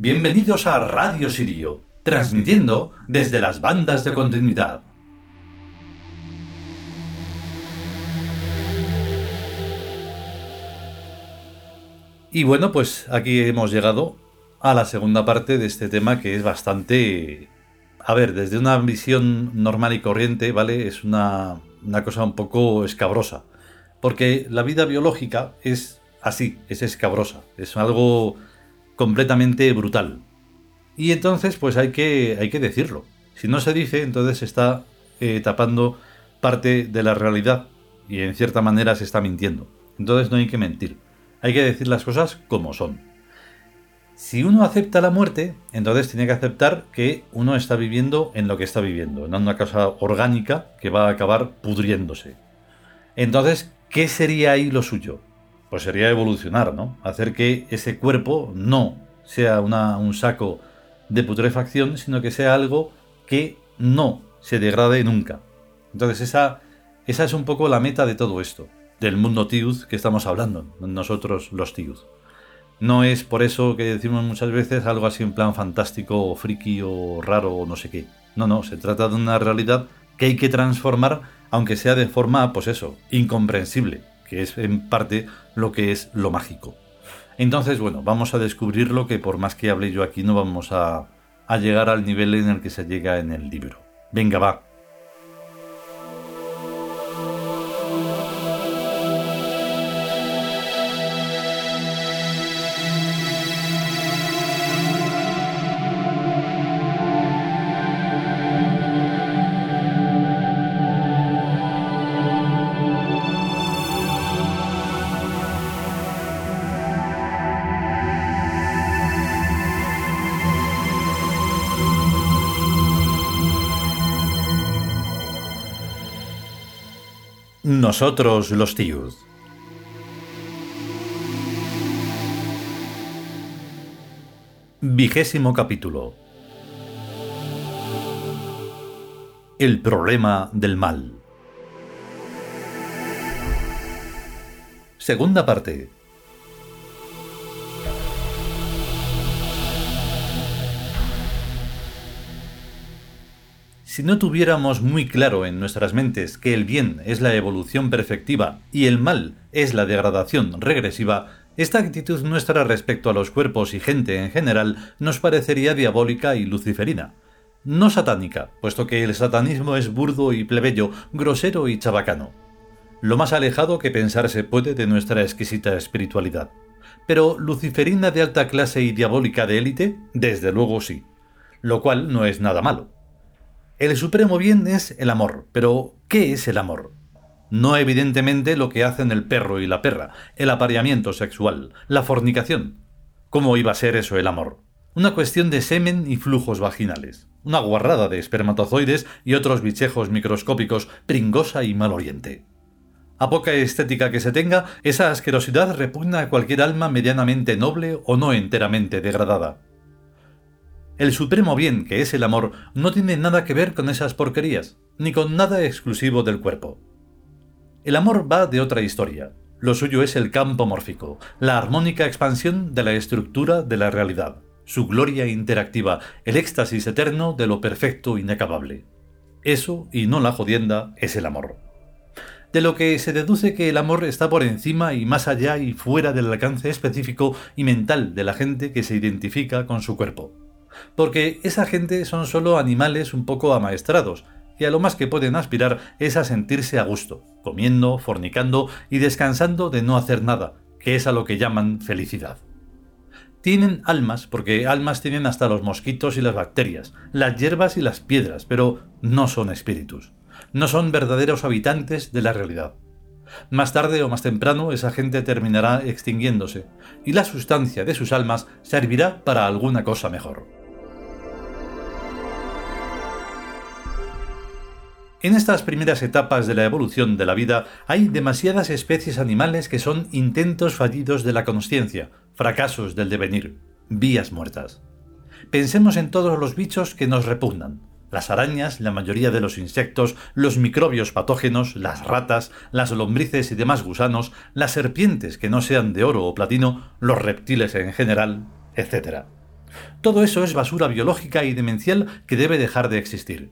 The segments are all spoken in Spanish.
Bienvenidos a Radio Sirio, transmitiendo desde las bandas de continuidad. Y bueno, pues aquí hemos llegado a la segunda parte de este tema que es bastante... A ver, desde una visión normal y corriente, ¿vale? Es una, una cosa un poco escabrosa. Porque la vida biológica es así, es escabrosa. Es algo completamente brutal. Y entonces, pues hay que, hay que decirlo. Si no se dice, entonces se está eh, tapando parte de la realidad y en cierta manera se está mintiendo. Entonces no hay que mentir. Hay que decir las cosas como son. Si uno acepta la muerte, entonces tiene que aceptar que uno está viviendo en lo que está viviendo, en una cosa orgánica que va a acabar pudriéndose. Entonces, ¿qué sería ahí lo suyo? Pues sería evolucionar, ¿no? Hacer que ese cuerpo no sea un saco de putrefacción, sino que sea algo que no se degrade nunca. Entonces esa, esa es un poco la meta de todo esto, del mundo Tiud que estamos hablando, nosotros los Tiud. No es por eso que decimos muchas veces algo así en plan fantástico o friki o raro o no sé qué. No, no, se trata de una realidad que hay que transformar, aunque sea de forma, pues eso, incomprensible que es en parte lo que es lo mágico. Entonces, bueno, vamos a descubrir lo que por más que hable yo aquí no vamos a, a llegar al nivel en el que se llega en el libro. Venga, va, Nosotros los Tiud. Vigésimo capítulo. El problema del mal. Segunda parte. Si no tuviéramos muy claro en nuestras mentes que el bien es la evolución perspectiva y el mal es la degradación regresiva, esta actitud nuestra respecto a los cuerpos y gente en general nos parecería diabólica y luciferina. No satánica, puesto que el satanismo es burdo y plebeyo, grosero y chabacano. Lo más alejado que pensar se puede de nuestra exquisita espiritualidad. Pero luciferina de alta clase y diabólica de élite, desde luego sí. Lo cual no es nada malo. El supremo bien es el amor, pero ¿qué es el amor? No evidentemente lo que hacen el perro y la perra, el apareamiento sexual, la fornicación. ¿Cómo iba a ser eso el amor? Una cuestión de semen y flujos vaginales, una guarrada de espermatozoides y otros bichejos microscópicos pringosa y mal oriente. A poca estética que se tenga, esa asquerosidad repugna a cualquier alma medianamente noble o no enteramente degradada. El supremo bien, que es el amor, no tiene nada que ver con esas porquerías, ni con nada exclusivo del cuerpo. El amor va de otra historia. Lo suyo es el campo mórfico, la armónica expansión de la estructura de la realidad, su gloria interactiva, el éxtasis eterno de lo perfecto inacabable. Eso, y no la jodienda, es el amor. De lo que se deduce que el amor está por encima y más allá y fuera del alcance específico y mental de la gente que se identifica con su cuerpo porque esa gente son solo animales un poco amaestrados, y a lo más que pueden aspirar es a sentirse a gusto, comiendo, fornicando y descansando de no hacer nada, que es a lo que llaman felicidad. Tienen almas, porque almas tienen hasta los mosquitos y las bacterias, las hierbas y las piedras, pero no son espíritus. No son verdaderos habitantes de la realidad. Más tarde o más temprano esa gente terminará extinguiéndose, y la sustancia de sus almas servirá para alguna cosa mejor. En estas primeras etapas de la evolución de la vida hay demasiadas especies animales que son intentos fallidos de la consciencia, fracasos del devenir, vías muertas. Pensemos en todos los bichos que nos repugnan. Las arañas, la mayoría de los insectos, los microbios patógenos, las ratas, las lombrices y demás gusanos, las serpientes que no sean de oro o platino, los reptiles en general, etc. Todo eso es basura biológica y demencial que debe dejar de existir.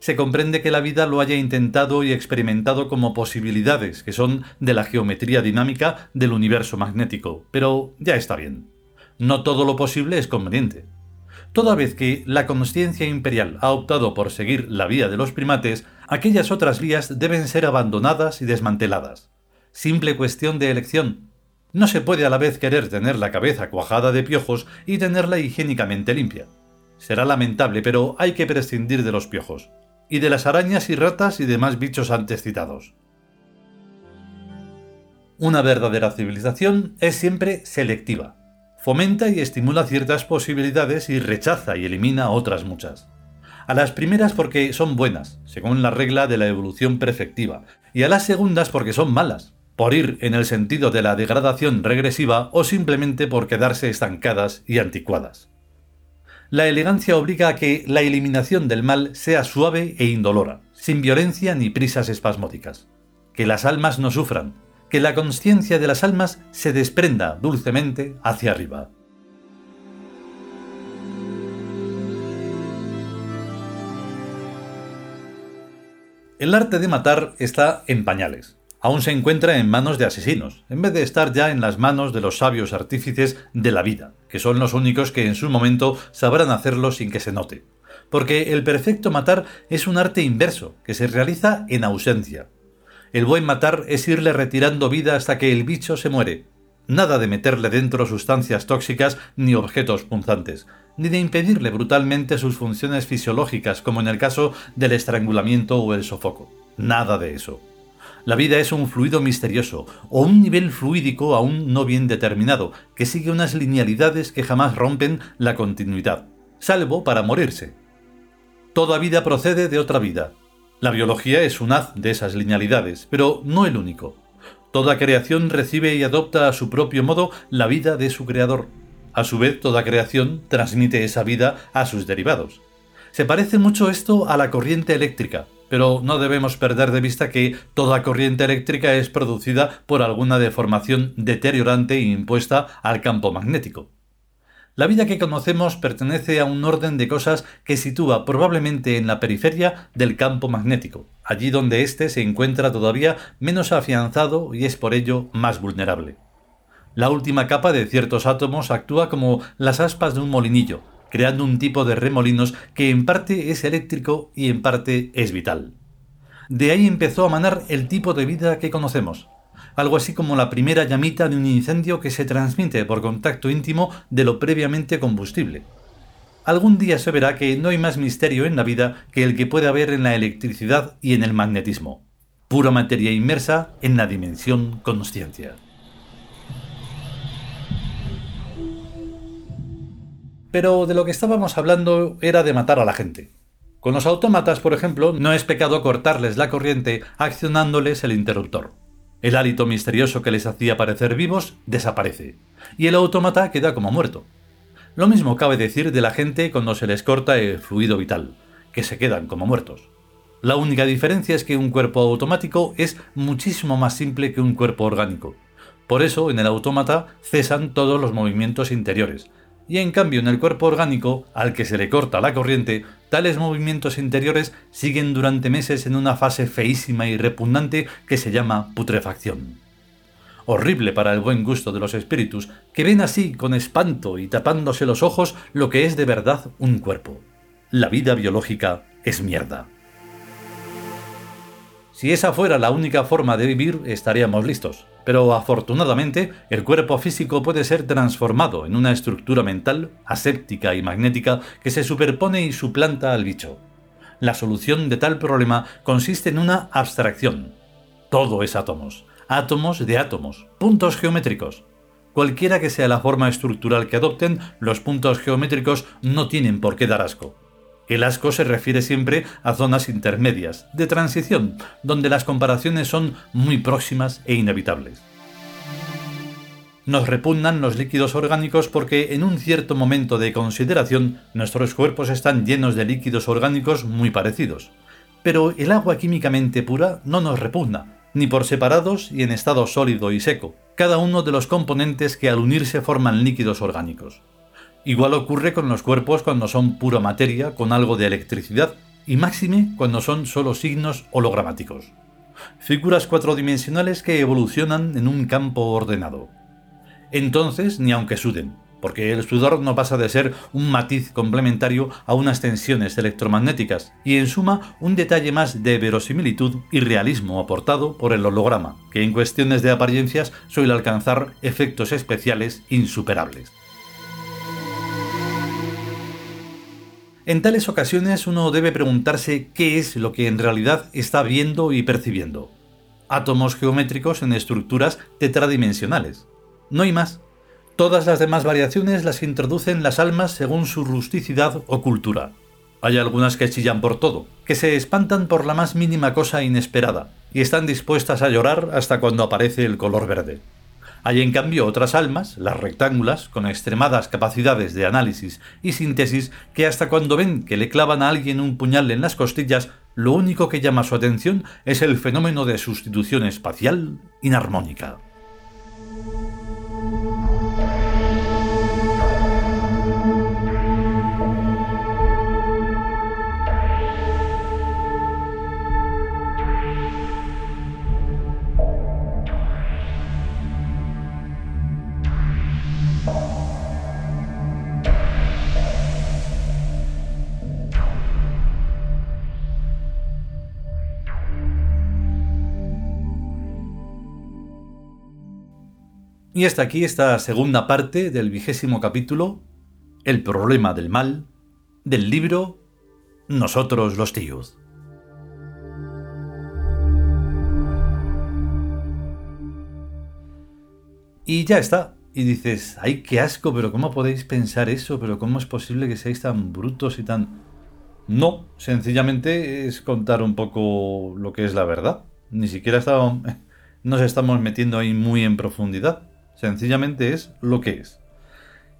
Se comprende que la vida lo haya intentado y experimentado como posibilidades que son de la geometría dinámica del universo magnético, pero ya está bien. No todo lo posible es conveniente. Toda vez que la conciencia imperial ha optado por seguir la vía de los primates, aquellas otras vías deben ser abandonadas y desmanteladas. Simple cuestión de elección. No se puede a la vez querer tener la cabeza cuajada de piojos y tenerla higiénicamente limpia. Será lamentable, pero hay que prescindir de los piojos y de las arañas y ratas y demás bichos antes citados. Una verdadera civilización es siempre selectiva. Fomenta y estimula ciertas posibilidades y rechaza y elimina otras muchas. A las primeras porque son buenas, según la regla de la evolución perfectiva, y a las segundas porque son malas, por ir en el sentido de la degradación regresiva o simplemente por quedarse estancadas y anticuadas la elegancia obliga a que la eliminación del mal sea suave e indolora, sin violencia ni prisas espasmódicas. Que las almas no sufran, que la conciencia de las almas se desprenda dulcemente hacia arriba. El arte de matar está en pañales aún se encuentra en manos de asesinos, en vez de estar ya en las manos de los sabios artífices de la vida, que son los únicos que en su momento sabrán hacerlo sin que se note. Porque el perfecto matar es un arte inverso, que se realiza en ausencia. El buen matar es irle retirando vida hasta que el bicho se muere. Nada de meterle dentro sustancias tóxicas ni objetos punzantes, ni de impedirle brutalmente sus funciones fisiológicas, como en el caso del estrangulamiento o el sofoco. Nada de eso. La vida es un fluido misterioso, o un nivel fluídico aún no bien determinado, que sigue unas linealidades que jamás rompen la continuidad, salvo para morirse. Toda vida procede de otra vida. La biología es un haz de esas linealidades, pero no el único. Toda creación recibe y adopta a su propio modo la vida de su creador. A su vez, toda creación transmite esa vida a sus derivados. Se parece mucho esto a la corriente eléctrica, pero no debemos perder de vista que toda corriente eléctrica es producida por alguna deformación deteriorante impuesta al campo magnético. La vida que conocemos pertenece a un orden de cosas que sitúa probablemente en la periferia del campo magnético, allí donde éste se encuentra todavía menos afianzado y es por ello más vulnerable. La última capa de ciertos átomos actúa como las aspas de un molinillo, creando un tipo de remolinos que en parte es eléctrico y en parte es vital. De ahí empezó a manar el tipo de vida que conocemos, algo así como la primera llamita de un incendio que se transmite por contacto íntimo de lo previamente combustible. Algún día se verá que no hay más misterio en la vida que el que puede haber en la electricidad y en el magnetismo, pura materia inmersa en la dimensión consciencia. Pero de lo que estábamos hablando era de matar a la gente. Con los autómatas, por ejemplo, no es pecado cortarles la corriente accionándoles el interruptor. El hálito misterioso que les hacía parecer vivos desaparece, y el autómata queda como muerto. Lo mismo cabe decir de la gente cuando se les corta el fluido vital, que se quedan como muertos. La única diferencia es que un cuerpo automático es muchísimo más simple que un cuerpo orgánico. Por eso, en el autómata cesan todos los movimientos interiores, y en cambio en el cuerpo orgánico, al que se le corta la corriente, tales movimientos interiores siguen durante meses en una fase feísima y repugnante que se llama putrefacción. Horrible para el buen gusto de los espíritus, que ven así con espanto y tapándose los ojos lo que es de verdad un cuerpo. La vida biológica es mierda. Si esa fuera la única forma de vivir, estaríamos listos. Pero afortunadamente, el cuerpo físico puede ser transformado en una estructura mental, aséptica y magnética que se superpone y suplanta al bicho. La solución de tal problema consiste en una abstracción. Todo es átomos, átomos de átomos, puntos geométricos. Cualquiera que sea la forma estructural que adopten, los puntos geométricos no tienen por qué dar asco. El asco se refiere siempre a zonas intermedias, de transición, donde las comparaciones son muy próximas e inevitables. Nos repugnan los líquidos orgánicos porque en un cierto momento de consideración nuestros cuerpos están llenos de líquidos orgánicos muy parecidos. Pero el agua químicamente pura no nos repugna, ni por separados y en estado sólido y seco, cada uno de los componentes que al unirse forman líquidos orgánicos. Igual ocurre con los cuerpos cuando son pura materia con algo de electricidad, y máxime cuando son solo signos hologramáticos. Figuras cuatrodimensionales que evolucionan en un campo ordenado. Entonces, ni aunque suden, porque el sudor no pasa de ser un matiz complementario a unas tensiones electromagnéticas, y en suma un detalle más de verosimilitud y realismo aportado por el holograma, que en cuestiones de apariencias suele alcanzar efectos especiales insuperables. En tales ocasiones uno debe preguntarse qué es lo que en realidad está viendo y percibiendo. Átomos geométricos en estructuras tetradimensionales. No hay más. Todas las demás variaciones las introducen las almas según su rusticidad o cultura. Hay algunas que chillan por todo, que se espantan por la más mínima cosa inesperada, y están dispuestas a llorar hasta cuando aparece el color verde. Hay en cambio otras almas, las rectángulas, con extremadas capacidades de análisis y síntesis, que hasta cuando ven que le clavan a alguien un puñal en las costillas, lo único que llama su atención es el fenómeno de sustitución espacial inarmónica. Y hasta aquí esta segunda parte del vigésimo capítulo, El problema del mal, del libro Nosotros los tíos. Y ya está. Y dices, ay, qué asco, pero ¿cómo podéis pensar eso? ¿Pero cómo es posible que seáis tan brutos y tan... No, sencillamente es contar un poco lo que es la verdad. Ni siquiera estamos, nos estamos metiendo ahí muy en profundidad. Sencillamente es lo que es.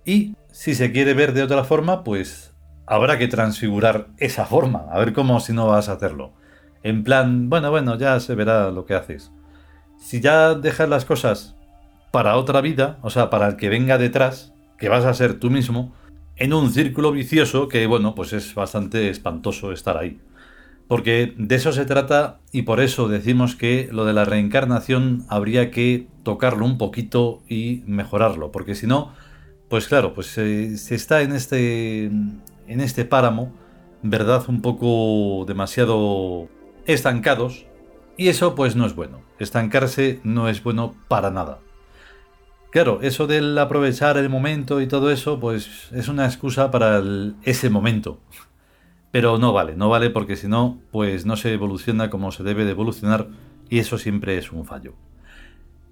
Y si se quiere ver de otra forma, pues habrá que transfigurar esa forma. A ver cómo si no vas a hacerlo. En plan, bueno, bueno, ya se verá lo que haces. Si ya dejas las cosas para otra vida, o sea, para el que venga detrás, que vas a ser tú mismo, en un círculo vicioso que, bueno, pues es bastante espantoso estar ahí. Porque de eso se trata y por eso decimos que lo de la reencarnación habría que tocarlo un poquito y mejorarlo. Porque si no, pues claro, pues se, está en este, en este páramo, ¿verdad? Un poco demasiado estancados. Y eso pues no es bueno. Estancarse no es bueno para nada. Claro, eso del aprovechar el momento y todo eso, pues es una excusa para ese momento. Pero no vale, no vale porque si no, pues no se evoluciona como se debe de evolucionar y eso siempre es un fallo.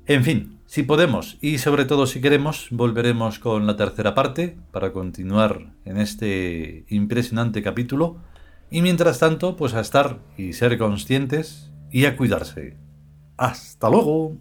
En fin, si podemos y sobre todo si queremos, volveremos con la tercera parte para continuar en este impresionante capítulo y mientras tanto, pues a estar y ser conscientes y a cuidarse. Hasta luego.